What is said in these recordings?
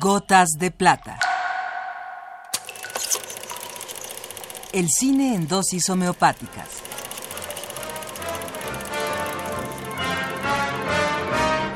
Gotas de Plata. El cine en dosis homeopáticas.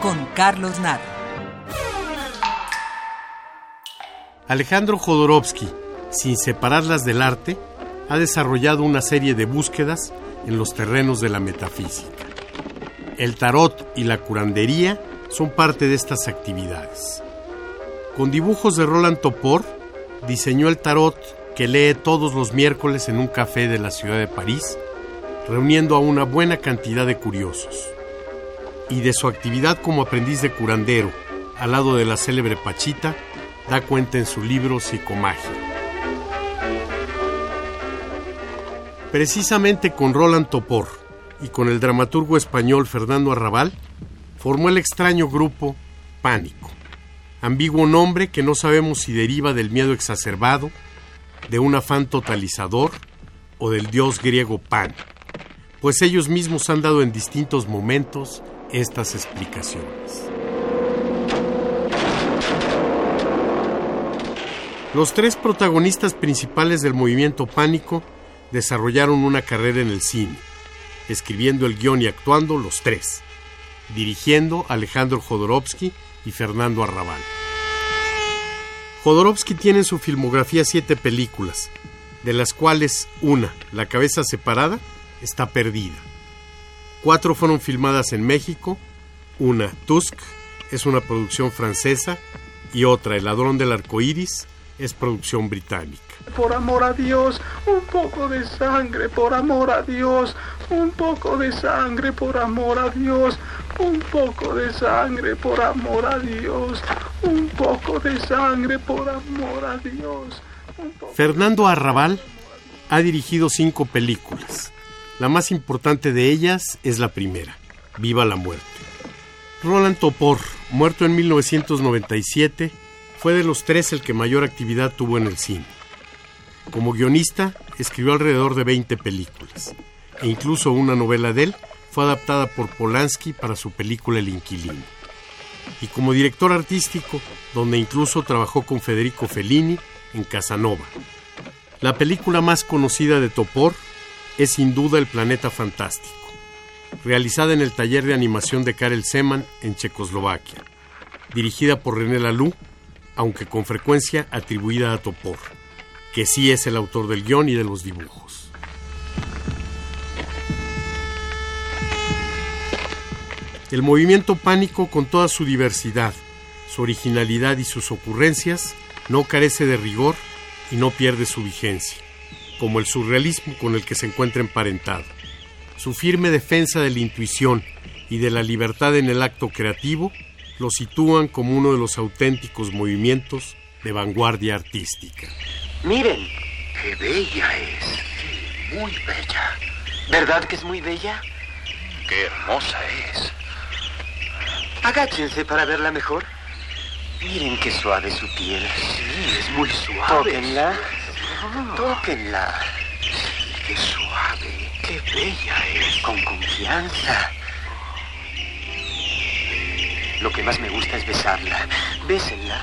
Con Carlos Naro. Alejandro Jodorowsky, sin separarlas del arte, ha desarrollado una serie de búsquedas en los terrenos de la metafísica. El tarot y la curandería son parte de estas actividades. Con dibujos de Roland Topor, diseñó el tarot que lee todos los miércoles en un café de la ciudad de París, reuniendo a una buena cantidad de curiosos. Y de su actividad como aprendiz de curandero, al lado de la célebre Pachita, da cuenta en su libro Psicomagia. Precisamente con Roland Topor y con el dramaturgo español Fernando Arrabal, formó el extraño grupo Pánico, ambiguo nombre que no sabemos si deriva del miedo exacerbado, de un afán totalizador o del dios griego Pan, pues ellos mismos han dado en distintos momentos estas explicaciones. Los tres protagonistas principales del movimiento Pánico desarrollaron una carrera en el cine, escribiendo el guion y actuando los tres, dirigiendo Alejandro Jodorowsky y Fernando Arrabal. Jodorowsky tiene en su filmografía siete películas, de las cuales una, La cabeza separada, está perdida. Cuatro fueron filmadas en México, una, Tusk, es una producción francesa, y otra, El ladrón del arco iris, es producción británica. Por amor a Dios, un poco de sangre, por amor a Dios, un poco de sangre, por amor a Dios, un poco de sangre, por amor a Dios, un poco de sangre, por amor a Dios. Fernando Arrabal ha dirigido cinco películas. La más importante de ellas es la primera, Viva la Muerte. Roland Topor, muerto en 1997, fue de los tres el que mayor actividad tuvo en el cine. Como guionista, escribió alrededor de 20 películas, e incluso una novela de él fue adaptada por Polanski para su película El Inquilino. Y como director artístico, donde incluso trabajó con Federico Fellini en Casanova. La película más conocida de Topor es sin duda El Planeta Fantástico, realizada en el taller de animación de Karel Seman en Checoslovaquia, dirigida por René Laloux, aunque con frecuencia atribuida a Topor, que sí es el autor del guion y de los dibujos. El movimiento pánico, con toda su diversidad, su originalidad y sus ocurrencias, no carece de rigor y no pierde su vigencia, como el surrealismo con el que se encuentra emparentado. Su firme defensa de la intuición y de la libertad en el acto creativo lo sitúan como uno de los auténticos movimientos de vanguardia artística. Miren, qué bella es. Muy bella. ¿Verdad que es muy bella? Qué hermosa es. Agáchense para verla mejor. Miren qué suave su piel. Sí, es muy suave. Tóquenla. Tóquenla. Qué suave. Qué bella es. Con confianza. Lo que más me gusta es besarla. Bésenla.